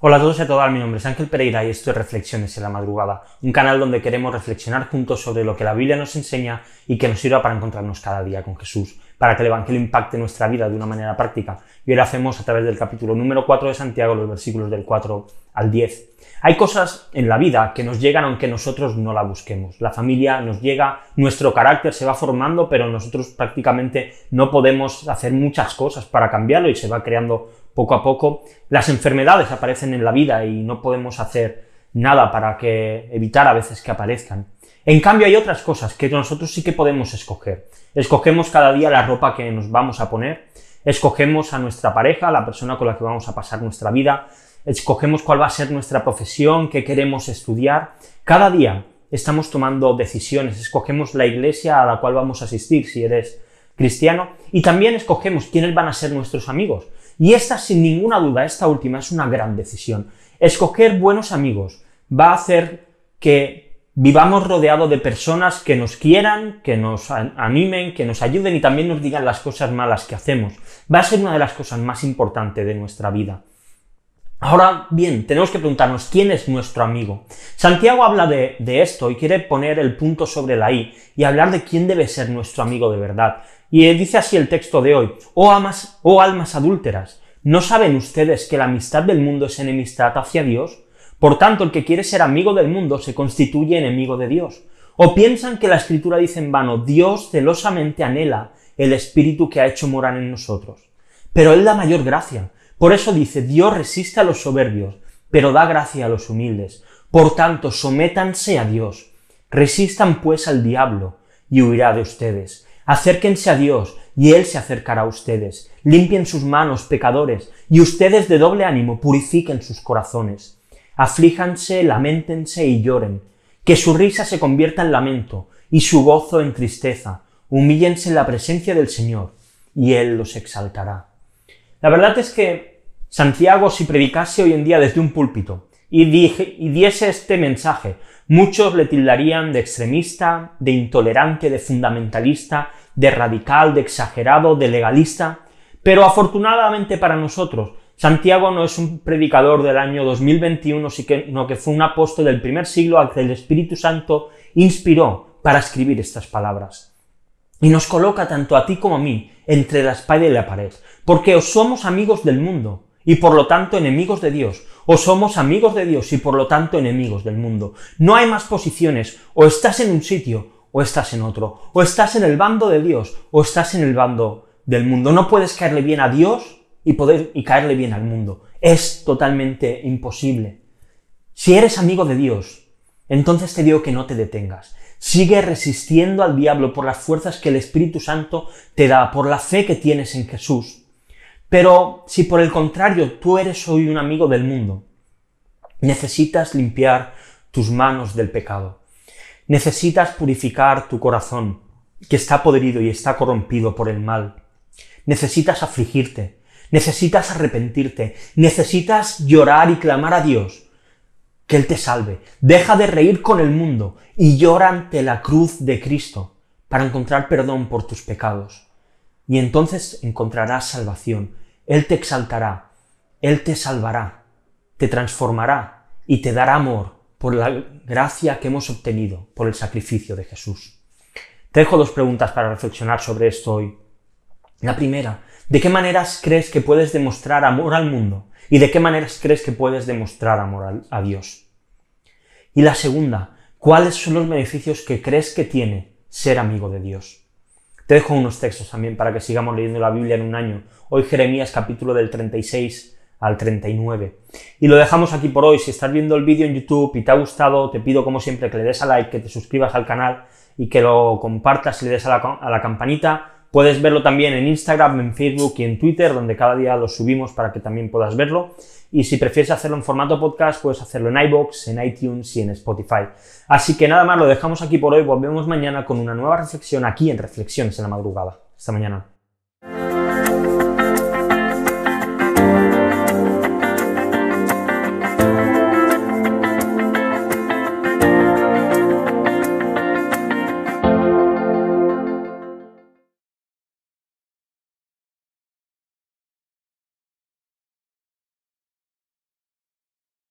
Hola a todos y a todas, mi nombre es Ángel Pereira y esto es Reflexiones en la Madrugada, un canal donde queremos reflexionar juntos sobre lo que la Biblia nos enseña y que nos sirva para encontrarnos cada día con Jesús, para que el Evangelio impacte nuestra vida de una manera práctica. Y hoy lo hacemos a través del capítulo número 4 de Santiago, los versículos del 4 al 10. Hay cosas en la vida que nos llegan aunque nosotros no la busquemos. La familia nos llega, nuestro carácter se va formando, pero nosotros prácticamente no podemos hacer muchas cosas para cambiarlo y se va creando poco a poco. Las enfermedades aparecen en la vida y no podemos hacer nada para que evitar a veces que aparezcan. En cambio hay otras cosas que nosotros sí que podemos escoger. Escogemos cada día la ropa que nos vamos a poner, escogemos a nuestra pareja, la persona con la que vamos a pasar nuestra vida, escogemos cuál va a ser nuestra profesión, qué queremos estudiar. Cada día estamos tomando decisiones, escogemos la iglesia a la cual vamos a asistir si eres cristiano y también escogemos quiénes van a ser nuestros amigos. Y esta, sin ninguna duda, esta última es una gran decisión. Escoger buenos amigos va a hacer que vivamos rodeados de personas que nos quieran, que nos animen, que nos ayuden y también nos digan las cosas malas que hacemos. Va a ser una de las cosas más importantes de nuestra vida. Ahora bien, tenemos que preguntarnos quién es nuestro amigo. Santiago habla de, esto y quiere poner el punto sobre la I y hablar de quién debe ser nuestro amigo de verdad. Y dice así el texto de hoy, oh, amas, oh almas adúlteras, ¿no saben ustedes que la amistad del mundo es enemistad hacia Dios? Por tanto, el que quiere ser amigo del mundo se constituye enemigo de Dios. ¿O piensan que la escritura dice en vano, Dios celosamente anhela el espíritu que ha hecho morar en nosotros? Pero Él da mayor gracia. Por eso dice, Dios resiste a los soberbios, pero da gracia a los humildes. Por tanto, sométanse a Dios. Resistan pues al diablo, y huirá de ustedes. Acérquense a Dios, y Él se acercará a ustedes. Limpien sus manos, pecadores, y ustedes de doble ánimo purifiquen sus corazones. Aflíjanse, lamentense y lloren. Que su risa se convierta en lamento, y su gozo en tristeza. Humíllense en la presencia del Señor, y Él los exaltará. La verdad es que Santiago, si predicase hoy en día desde un púlpito y, diese este mensaje, muchos le tildarían de extremista, de intolerante, de fundamentalista, de radical, de exagerado, de legalista, pero afortunadamente para nosotros, Santiago no es un predicador del año 2021, sino que fue un apóstol del primer siglo al que el Espíritu Santo inspiró para escribir estas palabras. Y nos coloca tanto a ti como a mí entre la espada y la pared, porque o somos amigos del mundo y por lo tanto enemigos de Dios, o somos amigos de Dios y por lo tanto enemigos del mundo. No hay más posiciones, o estás en un sitio o estás en otro, o estás en el bando de Dios o estás en el bando del mundo. No puedes caerle bien a Dios y poder y caerle bien al mundo. Es totalmente imposible. Si eres amigo de Dios, entonces te digo que no te detengas. Sigue resistiendo al diablo por las fuerzas que el Espíritu Santo te da, por la fe que tienes en Jesús. Pero si por el contrario tú eres hoy un amigo del mundo, necesitas limpiar tus manos del pecado. Necesitas purificar tu corazón, que está podrido y está corrompido por el mal. Necesitas afligirte, necesitas arrepentirte, necesitas llorar y clamar a Dios que Él te salve. Deja de reír con el mundo y llora ante la cruz de Cristo para encontrar perdón por tus pecados. Y entonces encontrarás salvación. Él te exaltará, Él te salvará, te transformará y te dará amor por la gracia que hemos obtenido por el sacrificio de Jesús. Te dejo dos preguntas para reflexionar sobre esto hoy. La primera, ¿de qué maneras crees que puedes demostrar amor al mundo ¿Y de qué maneras crees que puedes demostrar amor a Dios? Y la segunda, ¿cuáles son los beneficios que crees que tiene ser amigo de Dios? Te dejo unos textos también para que sigamos leyendo la Biblia en un año. Hoy Jeremías capítulo del 36 al 39. Y lo dejamos aquí por hoy. Si estás viendo el vídeo en YouTube y te ha gustado, te pido como siempre que le des a like, que te suscribas al canal y que lo compartas y le des a la, campanita Puedes verlo también en Instagram, en Facebook y en Twitter, donde cada día lo subimos para que también puedas verlo. Y si prefieres hacerlo en formato podcast, puedes hacerlo en iBox, en iTunes y en Spotify. Así que nada más, lo dejamos aquí por hoy. Volvemos mañana con una nueva reflexión aquí en Reflexiones en la Madrugada. Hasta mañana.